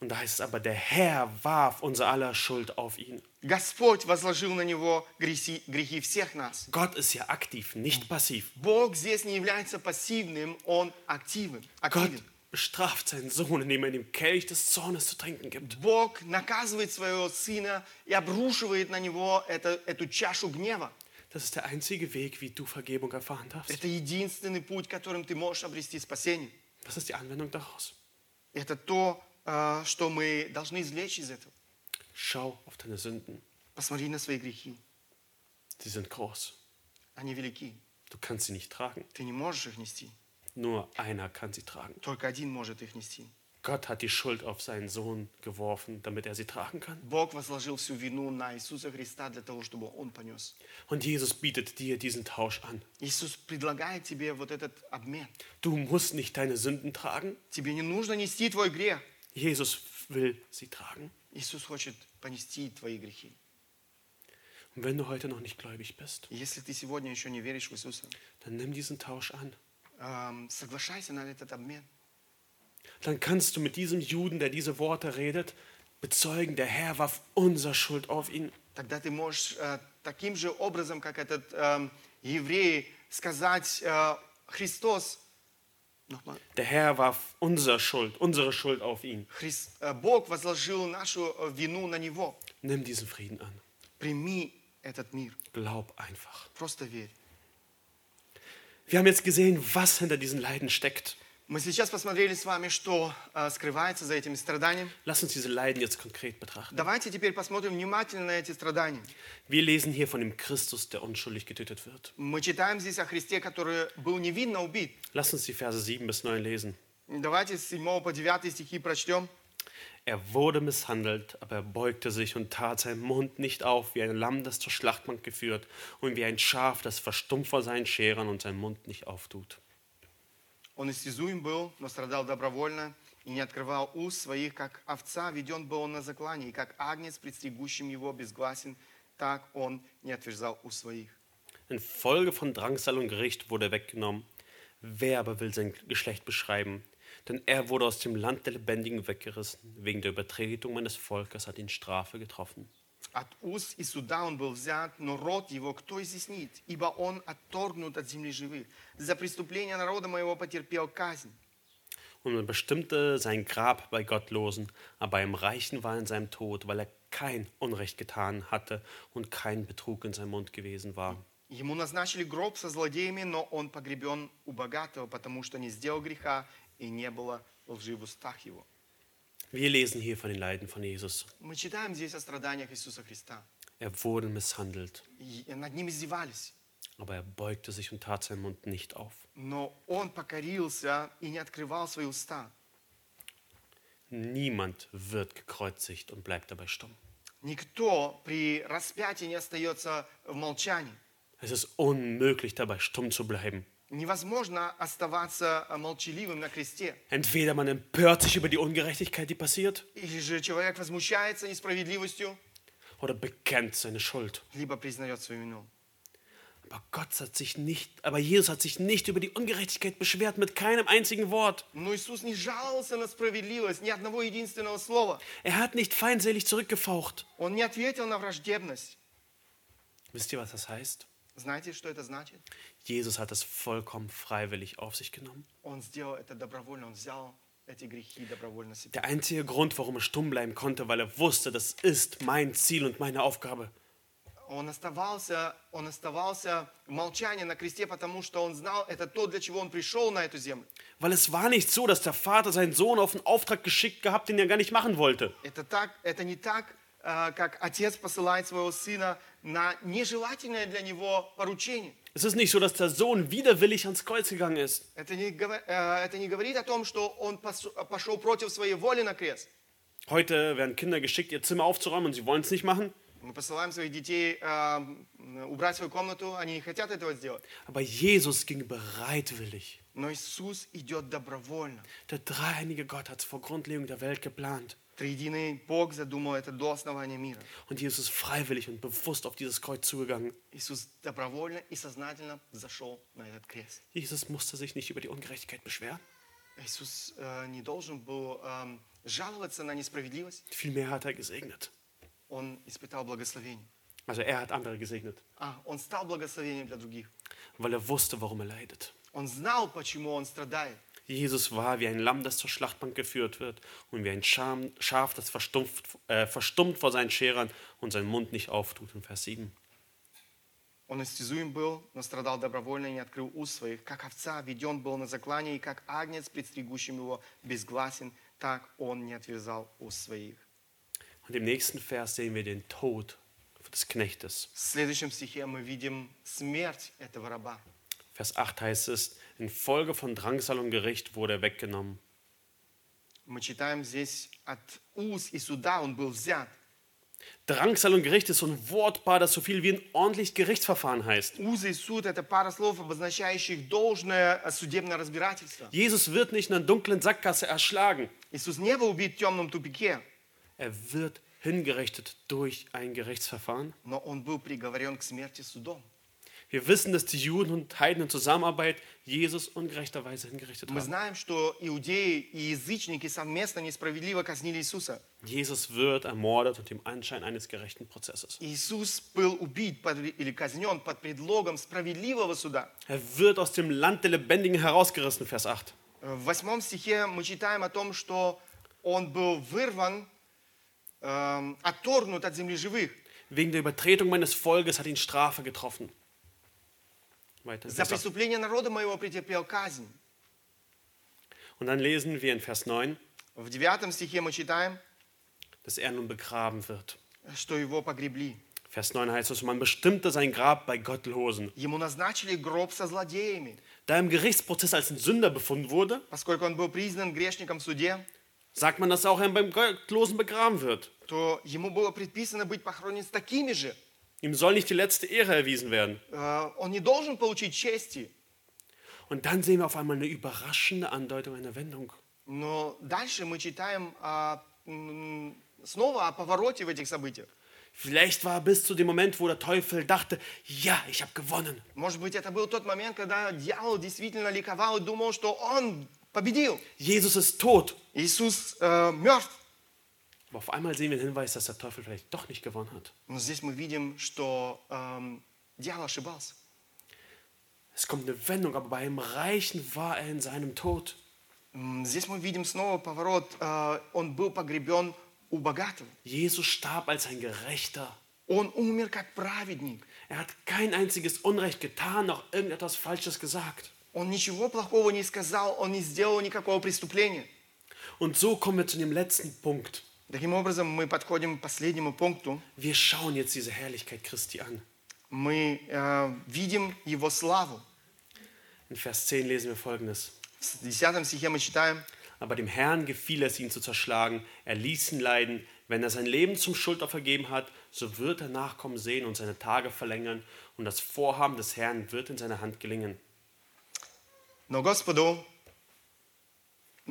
Und da heißt es aber, der Herr warf unser aller Schuld auf ihn. Господь возложил на него грехи, грехи всех нас. Gott ist ja aktiv, nicht passiv. Бог здесь не является пассивным, Он активен. Gott активен. bestraft seinen Sohn, indem er ihm Kelch des Zornes zu trinken gibt. Бог наказывает своего сына и обрушивает на него это, эту чашу гнева. Das ist der einzige Weg, wie du Vergebung erfahren darfst. Это единственный путь, которым ты можешь обрести спасение. Was ist die Anwendung daraus? Это то, э, что мы должны извлечь из этого. Schau auf deine Sünden. Посмотри на свои грехи. Sie sind groß. Они велики. Du kannst sie nicht tragen. Ты не можешь их нести. Nur einer kann sie tragen. Только один может их нести. Gott hat die Schuld auf seinen Sohn geworfen, damit er sie tragen kann. Бог возложил всю вину на Иисуса Христа для того, чтобы Он понес. Und Jesus bietet dir diesen Tausch an. Иисус предлагает тебе вот этот обмен. Du musst nicht deine Sünden tragen. Тебе не нужно нести твой грех. Jesus will sie tragen. Иисус хочет понести твои грехи. Und wenn du heute noch nicht gläubig bist, И Если ты сегодня еще не веришь в Иисуса, dann nimm diesen Tausch an. эм, соглашайся на этот обмен. Dann kannst du mit diesem Juden, der diese Worte redet, bezeugen, der Herr warf unsere Schuld auf ihn. Тогда ты можешь э, таким же образом, как этот эм, еврей, сказать, э, Христос, nochmal, Der Herr warf unsere Schuld, unsere Schuld auf ihn. Хрис- э, Бог возложил нашу э, вину на Него. Nimm diesen Frieden an. Прими этот мир. Glaub einfach. Просто верь. Wir haben jetzt gesehen, was hinter diesen Leiden steckt. Мы сейчас посмотрели с вами, что э, скрывается за этими страданиями. Lass uns diese Leiden jetzt konkret betrachten. Давайте теперь посмотрим внимательно на эти страдания. Wir lesen hier von dem Christus, der unschuldig getötet wird. Мы читаем здесь о Христе, который был невинно убит. Lass uns die Verse 7 bis 9 lesen. Давайте с 7 по 9 стихи прочтем. Er wurde misshandelt, aber er beugte sich und tat seinen Mund nicht auf, wie ein Lamm, das zur Schlachtbank geführt, und wie ein Schaf, das verstummt vor seinen Scherern und seinen Mund nicht auftut. Он истязуем был, но страдал добровольно и не открывал уст своих, как овца веден был он на заклане, и как агнец, предстригущим его, безгласен, так он не отверзал уст своих. Infolge von Drangsal und Gericht wurde er weggenommen. Wer aber will sein Geschlecht beschreiben? Denn er wurde aus dem Land der Lebendigen weggerissen. Wegen der Übertretung meines Volkes hat ihn Strafe getroffen. От уст и суда он был взят, но род его кто изъяснит? Ибо он отторгнут от земли живых. За преступление народа моего потерпел казнь. Und man bestimmte sein Grab bei Gottlosen, aber beim Reichen war in seinem Tod, weil er kein Unrecht getan hatte und kein Betrug in seinem Mund gewesen war. Ему назначили гроб со злодеями, но он погребен у богатого, потому что не сделал греха, и не было лжи в устах его. Wir lesen hier von den Leiden von Jesus. Мы читаем здесь о страданиях Иисуса Христа. Er wurde misshandelt, И над ним издевались. aber er beugte sich und tat seinen Mund nicht auf. Но он покорился и не открывал свои уста. Niemand wird gekreuzigt und bleibt dabei stumm. Никто при распятии не остается в молчании. Es ist unmöglich, dabei stumm zu bleiben. Невозможно оставаться э, молчаливым на кресте. Entweder man empört sich über die Ungerechtigkeit, die passiert, Или же человек возмущается несправедливостью, oder bekennt seine Schuld. либо признает свою вину. Aber Gott hat sich nicht, aber Jesus hat sich nicht über die Ungerechtigkeit beschwert mit keinem einzigen Wort. Но Иисус не жаловался на справедливость, ни одного единственного слова. Er hat nicht feindselig zurückgefaucht. Он не ответил на враждебность. Wisst ihr, was das heißt? Знаете, что это значит? Jesus hat es vollkommen freiwillig auf sich genommen. Он сделал это добровольно, он взял эти грехи добровольно себе. Der einzige Grund, warum er stumm bleiben konnte, weil er wusste, das ist mein Ziel und meine Aufgabe. Он оставался, он оставался в молчании на кресте, потому что он знал, это то, для чего он пришел на эту землю. Weil es war nicht so, dass der Vater seinen Sohn auf einen Auftrag geschickt gehabt, den er gar nicht machen wollte. Это, так, это не так, э, как отец посылает своего сына на нежелательное для него поручение. Es ist nicht so, dass der Sohn widerwillig ans Kreuz gegangen ist. Это не, гово- э, это не говорит о том, что он пос- пошел против своей воли на крест. Heute werden Kinder geschickt, ihr Zimmer aufzuräumen und sie wollen es nicht machen. Мы посылаем своих детей э, убрать свою комнату, они не хотят этого сделать. Aber Jesus ging bereitwillig. Но Иисус идет добровольно. Der dreieinige Gott hat es vor Grundlegung der Welt geplant. Триединый Бог задумал это до основания мира. Und Jesus ist freiwillig und bewusst auf dieses Kreuz zugegangen. Иисус добровольно и сознательно зашел на этот крест. Jesus musste sich nicht über die Ungerechtigkeit beschweren. Иисус э, не должен был эм, жаловаться на несправедливость. Vielmehr hat er gesegnet. Он испытал благословение. Also er hat andere gesegnet, А, он стал благословением для других. weil er wusste, warum er leidet. Он знал, почему он страдает. Jesus war wie ein Lamm, das zur Schlachtbank geführt wird und wie ein Scham, Schaf, das verstumpft, äh, verstummt vor seinen Scherern und seinen Mund nicht auftut. In Vers 7. Он истязуем был, но страдал добровольно и не открыл уст своих. Как овца веден был на заклание, и как агнец, предстригущим его, безгласен, так он не отвязал уст своих. Und im nächsten Vers sehen wir den Tod des Knechtes. В следующем стихе мы видим смерть этого раба. Vers 8 heißt es, infolge von Drangsal und Gericht wurde er weggenommen. Мы читаем здесь от уз и суда он был взят. Drangsal und Gericht ist so ein Wortpaar, das so viel wie ein ordentlich Gerichtsverfahren heißt. Узы и суд – это пара слов, обозначающих должное э, судебное разбирательство. Jesus wird nicht in einer dunklen Sackgasse erschlagen. Иисус не был убит в темном тупике, Er wird hingerichtet durch ein Gerichtsverfahren. но он был приговорен к смерти судом. Wir wissen, dass die Juden und Heiden in Zusammenarbeit Jesus ungerechterweise hingerichtet Мы haben. знаем, что иудеи и язычники совместно несправедливо казнили Иисуса. Jesus wird ermordet unter dem Anschein eines gerechten Prozesses. Иисус был убит под- или казнен под предлогом справедливого суда. Er wird aus dem Land der Lebendigen herausgerissen, Vers 8. Э, В восьмом стихе мы читаем о том, что он был вырван, эм, отторгнут от земли живых Wegen der Übertretung meines Volkes hat ihn Strafe getroffen. Weiter. in за Vers 8. преступление народа моего претерпел казнь. Und dann lesen wir in Vers 9, В девятом стихе мы читаем, dass er nun begraben wird. что его погребли. Vers 9 heißt es, man bestimmte sein Grab bei Gottlosen. Ему назначили гроб со злодеями. Da er im Gerichtsprozess als ein Sünder befunden wurde, Поскольку он был признан грешником в суде, sagt man, dass auch er beim Gottlosen begraben wird. то ему было предписано быть похоронен с такими же. Ihm soll nicht die letzte Ehre erwiesen werden. Э, Он не должен получить чести. Und dann sehen wir auf einmal eine überraschende Andeutung einer Wendung. Но дальше мы читаем о, м, снова о повороте в этих событиях. Vielleicht war bis zu dem Moment, wo der Teufel dachte, ja, ich habe gewonnen. Может быть, это был тот момент, когда дьявол действительно ликовал и думал, что он победил. Jesus ist tot. Иисус э, мертв. Aber auf einmal sehen wir den Hinweis, dass der Teufel vielleicht doch nicht gewonnen hat. Но здесь мы видим, что эм, дьявол ошибался. Es kommt eine Wendung, aber bei einem Reichen war er in seinem Tod. М, Здесь мы видим снова поворот. Э, Он был погребен у богатого. Jesus starb als ein Gerechter. Он умер как праведник. Er hat kein einziges Unrecht getan, noch irgendetwas Falsches gesagt. Он ничего плохого не сказал, он не сделал никакого преступления. Und so kommen wir zu dem letzten Punkt. Таким образом, мы подходим к последнему пункту. Wir schauen jetzt diese Herrlichkeit Christi an. Мы э, видим его славу. In Vers 10 lesen wir folgendes. В 10 стихе мы читаем, Aber dem Herrn gefiel es, ihn zu zerschlagen. Er ließ ihn leiden. Wenn er sein Leben zum Schuldopfer vergeben hat, so wird er Nachkommen sehen und seine Tage verlängern. Und das Vorhaben des Herrn wird in seiner Hand gelingen. но Господу,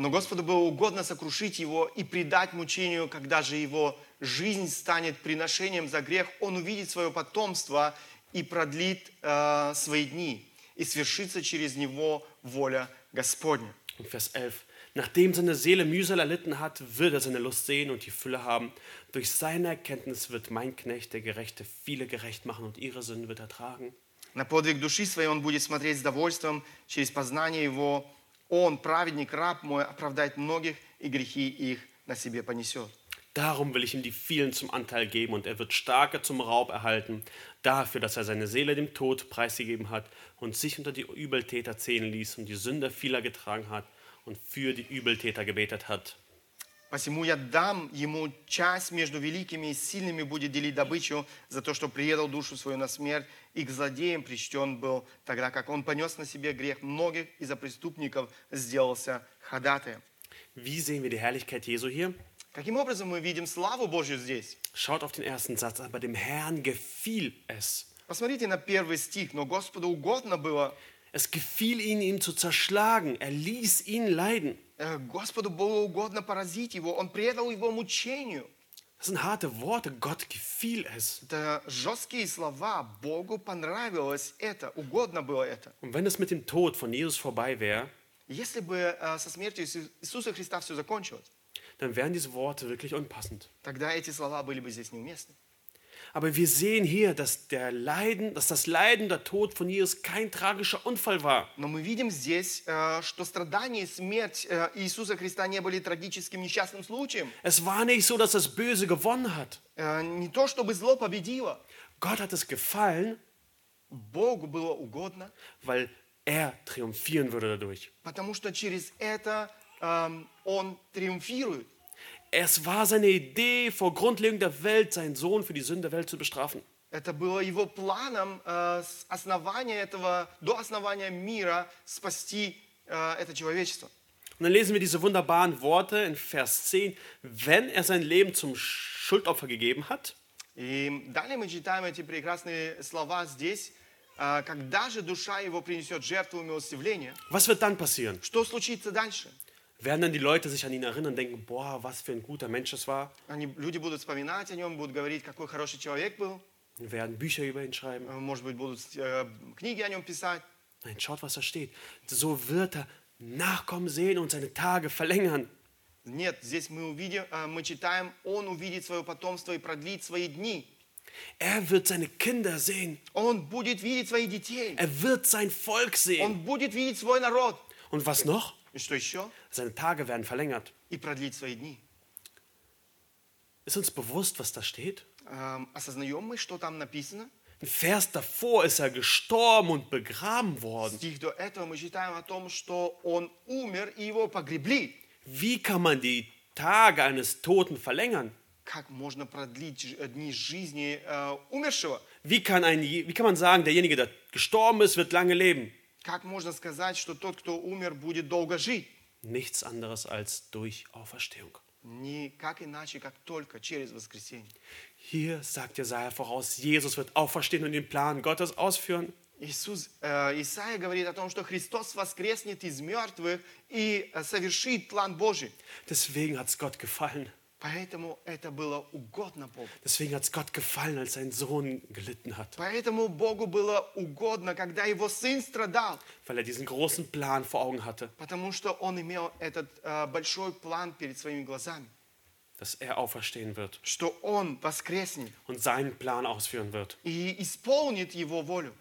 но Господу было угодно сокрушить его и предать мучению, когда же его жизнь станет приношением за грех, он увидит свое потомство и продлит э, свои дни, и свершится через него воля Господня. Vers 11. Nachdem seine Seele Mühsal erlitten hat, wird er seine Lust sehen und die Fülle haben. Durch seine Erkenntnis wird mein Knecht, der Gerechte, viele gerecht machen und ihre Sünden wird er tragen. На подвиг души своей он будет смотреть с довольством, через познание его. Он, праведник, раб мой, оправдает многих, и грехи их на себе понесет. Darum will ich ihm die vielen zum Anteil geben und er wird Starke zum Raub erhalten, dafür, dass er seine Seele dem Tod preisgegeben hat und sich unter die Übeltäter zählen ließ und die Sünder vieler getragen hat und für die Übeltäter gebetet hat. Посему я дам ему часть между великими и сильными будет делить добычу за то, что предал душу свою на смерть, и к злодеям причтен был, тогда как он понес на себе грех многих и за преступников сделался ходатаем. Wie sehen wir die Herrlichkeit Jesu hier? Каким образом мы видим славу Божью здесь? Schaut auf den ersten Satz, aber dem Herrn gefiel es. Посмотрите на первый стих. «Но Господу угодно было Es gefiel ihn zu zerschlagen. Er ließ ihn leiden. Э, Господу было угодно поразить его, он предал его мучению. Das sind harte Worte. Gott gefiel es. Это жесткие слова. Богу понравилось это, угодно было это. Und wenn es mit dem Tod von Jesus vorbei wäre, Если бы э, со смертью Иису- Иисуса Христа все закончилось, dann wären diese Worte wirklich unpassend. тогда эти слова были бы здесь неуместны. Aber wir sehen hier, dass, der Leiden, dass das Leiden, der Tod von Jesus kein tragischer Unfall war. Но мы видим здесь, э, что страдания и смерть э, Иисуса Христа не были трагическим несчастным случаем. Es war nicht so, dass das Böse gewonnen hat. Э, Не то, чтобы зло победило. Gott hat es gefallen, Богу было угодно, weil er triumphieren würde dadurch. потому что через это эм, Он триумфирует. Es war seine Idee, vor Grundlegung der Welt seinen Sohn für die Sünde der Welt zu bestrafen. Это было его планом э, с основания этого, до основания мира спасти э, это человечество. Und dann lesen wir diese wunderbaren Worte in Vers 10. Wenn er sein Leben zum Schuldopfer gegeben hat, И далее мы читаем эти прекрасные слова здесь. э, Когда же душа его принесет жертву милостивления, was wird dann passieren? что случится дальше? Werden dann die Leute sich an ihn erinnern und denken, boah, was für ein guter Mensch es war? Они, люди будут вспоминать о нем, будут говорить, какой хороший человек был. Und werden Bücher über ihn schreiben? Э, Может быть, будут э, книги о нем писать. Nein, schaut, was da steht. So wird er Nachkommen sehen und seine Tage verlängern. Нет, здесь мы увидим, э, мы читаем, он увидит свое потомство и продлит свои дни. Er wird seine Kinder sehen. Он будет видеть своих детей. Er wird sein Volk sehen. Он будет видеть свой народ. Und was noch? И что еще? Seine Tage werden verlängert. И продлить свои дни. Ist uns bewusst, was da steht? Эм, осознаем мы, что там написано? Ein Vers davor ist er gestorben und begraben worden. Стих до этого мы читаем о том, что он умер и его погребли. Wie kann man die Tage eines Toten verlängern? Как можно продлить ж- дни жизни э, умершего? Wie kann, ein, wie kann man sagen, derjenige, der gestorben ist, wird lange leben? Как можно сказать, что тот, кто умер, будет долго жить? Nichts anderes als durch Auferstehung. Никак иначе, как только через воскресенье. Hier sagt Jesaja voraus, Jesus wird auferstehen und den Plan Gottes ausführen. Иисус, э, Исаия говорит о том, что Христос воскреснет из мертвых и э, совершит план Божий. Deswegen hat es Gott gefallen. Поэтому это было угодно Богу. Deswegen hat es Gott gefallen, als sein Sohn gelitten hat. Поэтому Богу было угодно, когда его сын страдал, Weil er diesen großen Plan vor Augen hatte, потому что он имел этот э, большой план перед своими глазами, dass er auferstehen wird что он воскреснет und seinen Plan ausführen wird. и исполнит его волю.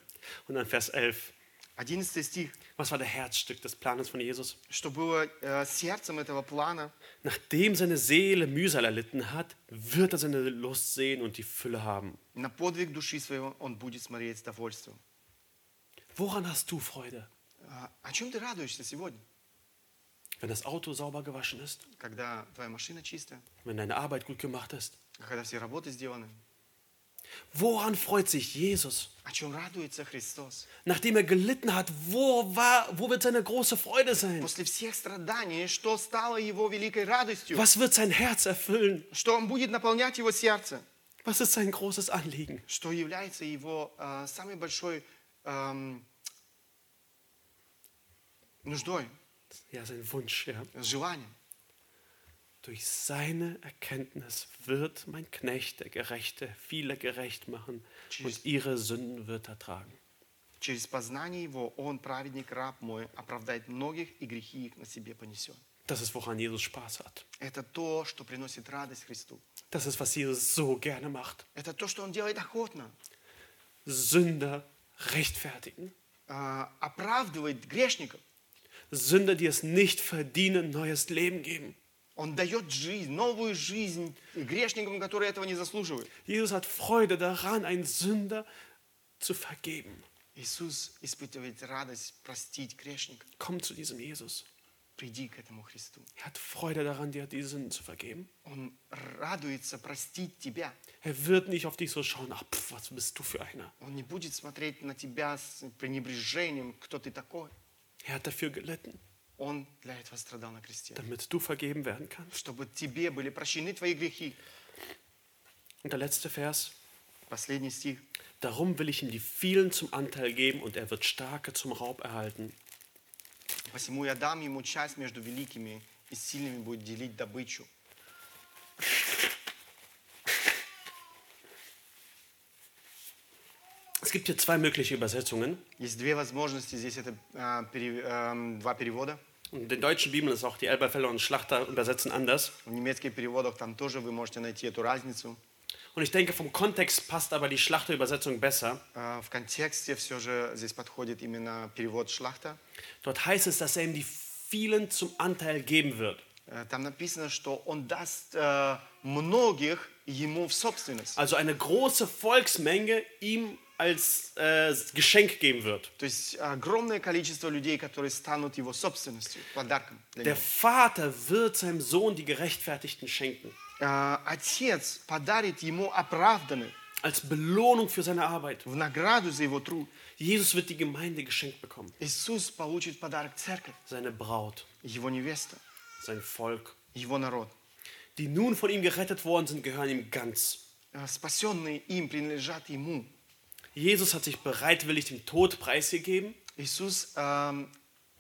Und dann Vers 11. 11 стих, Was war der Herzstück des Planes von Jesus? что было э, сердцем этого плана. Nachdem seine Seele Mühsal erlitten hat, wird er seine Lust sehen und die Fülle haben. На подвиг души своего он будет смотреть с довольством. Woran hast du Freude? А, О чем ты радуешься сегодня, Wenn das Auto sauber gewaschen ist? когда твоя машина чистая, Wenn deine Arbeit gut gemacht ist? когда все работы сделаны? Woran freut sich Jesus? О чем радуется Христос? Nachdem er gelitten hat, wo, war, wo wird seine große Freude sein? После всех страданий, что стало его великой радостью? Was wird sein Herz erfüllen? Что он будет наполнять его сердце? Was ist sein großes Anliegen? Что является его э, самой большой эм, нуждой, Ja, sein Wunsch, ja. желанием? Durch seine Erkenntnis wird mein Knecht, der Gerechte, viele gerecht machen und ihre Sünden wird er tragen. Через познание его он, праведник, раб мой, оправдает многих и грехи их на себе понесет. Das ist, woran Jesus Spaß hat. Это то, что приносит радость Христу. Das ist, was Jesus so gerne macht. Это то, что он делает охотно. Sünder rechtfertigen. Э, оправдывает грешников. Sünder, die es nicht verdienen, neues Leben geben. Он дает жизнь, новую жизнь грешникам, которые этого не заслуживают. Jesus hat Freude daran, einen Sünder zu vergeben. Иисус испытывает радость простить грешников. Komm zu diesem Jesus. Приди к этому Христу. Er hat Freude daran, dir diese Sünden zu vergeben. Он радуется простить тебя. Er wird nicht auf dich so schauen, ach, pf, was bist du für einer. Он не будет смотреть на тебя с пренебрежением, кто ты такой. Er hat dafür gelitten, Он для этого страдал на кресте. damit du vergeben werden kannst. Чтобы тебе были прощены твои грехи. Und der letzte Vers. Последний стих. Darum will ich ihm die vielen zum Anteil geben und er wird Starke zum Raub erhalten. «Посему я дам ему часть между великими, и с сильными будет делить добычу». Es gibt hier zwei mögliche Übersetzungen. Есть две возможности, здесь это а, пере- эм, два перевода. In den deutschen Bibeln ist auch die Elberfeller und Schlachter übersetzen anders. В немецких переводах там тоже вы можете найти эту разницу. Und ich denke, vom Kontext passt aber die Schlachterübersetzung besser. А, В контексте все же здесь подходит именно перевод Шлахта. Dort heißt es, dass er ihm die vielen zum Anteil geben wird. Э, Там написано, что он даст э, многих ему в собственность. Also eine große Volksmenge ihm als äh, Geschenk geben wird. То есть огромное количество людей, которые станут его собственностью, подарком. для Der него. Vater wird seinem Sohn die Gerechtfertigten schenken. Э, Отец подарит ему оправданных. als Belohnung für seine Arbeit. в награду за его труд, Jesus wird die Gemeinde geschenkt bekommen. Иисус получит подарок церковь, Seine Braut, его невеста, sein Volk. его народ. Die nun von ihm gerettet worden sind, gehören ihm ganz. Э, Спасенные им принадлежат ему. Jesus hat sich bereitwillig dem Tod preisgegeben. Иисус эм,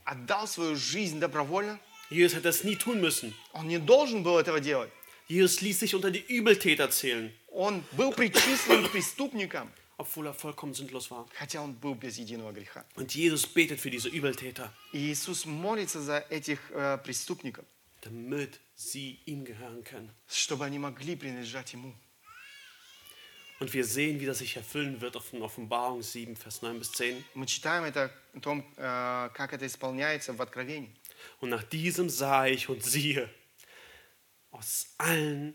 отдал свою жизнь добровольно. Jesus hätte das nie tun müssen. Он не должен был этого делать. Jesus ließ sich unter die Übeltäter zählen, Он был причислен к преступникам, obwohl er vollkommen sinnlos war. хотя он был без единого греха. Und Jesus betet für diese Übeltäter, И Иисус молится за этих э, преступников, damit sie ihm gehören können. чтобы они могли принадлежать ему. Und wir sehen, wie das sich erfüllen wird auf in Offenbarung 7, Vers 9 bis 10. Мы читаем это о том, э, как это исполняется в Откровении. Und nach diesem sah ich und siehe, aus allen,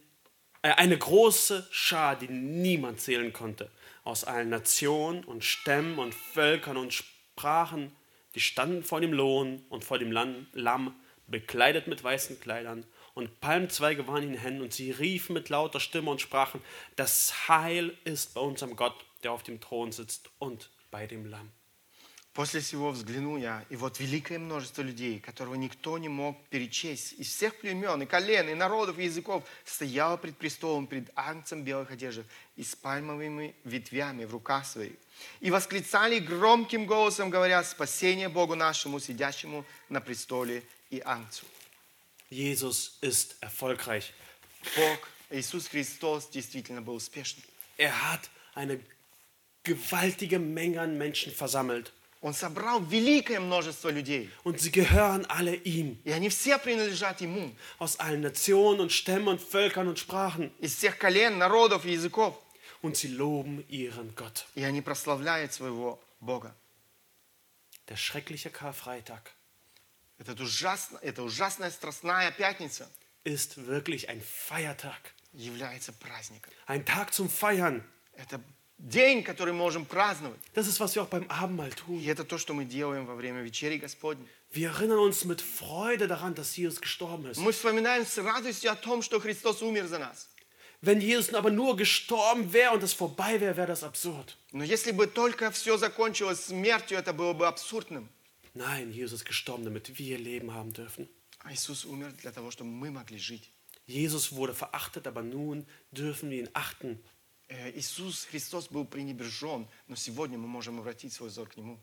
äh, eine große Schar, die niemand zählen konnte, aus allen Nationen und Stämmen und Völkern und Sprachen, die standen vor dem Lohn und vor dem Lam- Lamm, bekleidet mit weißen Kleidern, und Palmzweige waren in den Händen, und sie riefen mit lauter Stimme und sprachen, das Heil ist bei unserem Gott, der auf dem Thron sitzt, und bei dem Lamm. После всего взглянул я, и вот великое множество людей, которого никто не мог перечесть, из всех племен, и колен, и народов, и языков, стояло пред престолом, пред агнцем белых одежд и с пальмовыми ветвями в руках своих. И восклицали громким голосом, говоря, спасение Богу нашему, сидящему на престоле и агнцу. Jesus ist erfolgreich. Бог, Иисус Христос действительно был успешным. Er hat eine gewaltige Menge an Menschen versammelt. Он собрал великое множество людей, Und sie gehören alle ihm. и они все принадлежат Ему. Aus allen Nationen und Stämmen und Völkern und Sprachen. Из всех колен, народов и языков. Und sie loben ihren Gott. И они прославляют своего Бога. Der schreckliche Karfreitag Этот ужасно, эта ужасная страстная пятница ist wirklich ein Feiertag. является праздником. Ein Tag zum Feiern. Это день, который мы можем праздновать. Das ist, was wir auch beim Abendmahl И tun. это то, что мы делаем во время вечери Господней. Wir erinnern uns mit Freude daran, dass Jesus gestorben ist. Мы вспоминаем с радостью о том, что Христос умер за нас. Wenn Jesus aber nur gestorben wäre und es vorbei wäre, wäre das absurd. Но если бы только все закончилось смертью, это было бы абсурдным. Nein, Jesus ist gestorben, damit wir Leben haben dürfen. А Иисус умер для того, чтобы мы могли жить. Jesus wurde verachtet, aber nun dürfen wir ihn achten. Э, Иисус Христос был пренебрежен, но сегодня мы можем обратить свой взор к Нему.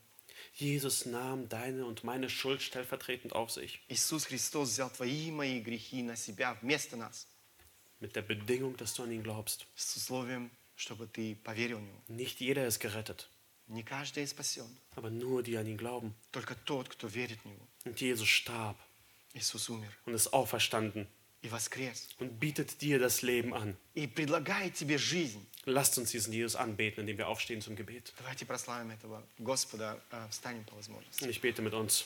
Jesus nahm deine und meine Schuld stellvertretend auf sich, Иисус Христос взял твои и мои грехи на себя вместо нас, mit der Bedingung, dass du an ihn glaubst. с условием, чтобы ты поверил в Него. Nicht jeder ist gerettet, Не каждый спасен, aber nur die an ihn glauben. только тот, кто верит в Него. Und Jesus starb Иисус умер und ist auferstanden и воскрес. und bietet dir das Leben an. И предлагает тебе жизнь. Lasst uns diesen Jesus anbeten, indem wir aufstehen zum Gebet. Давайте прославим этого Господа, э, встанем по возможности. Und ich bete mit uns.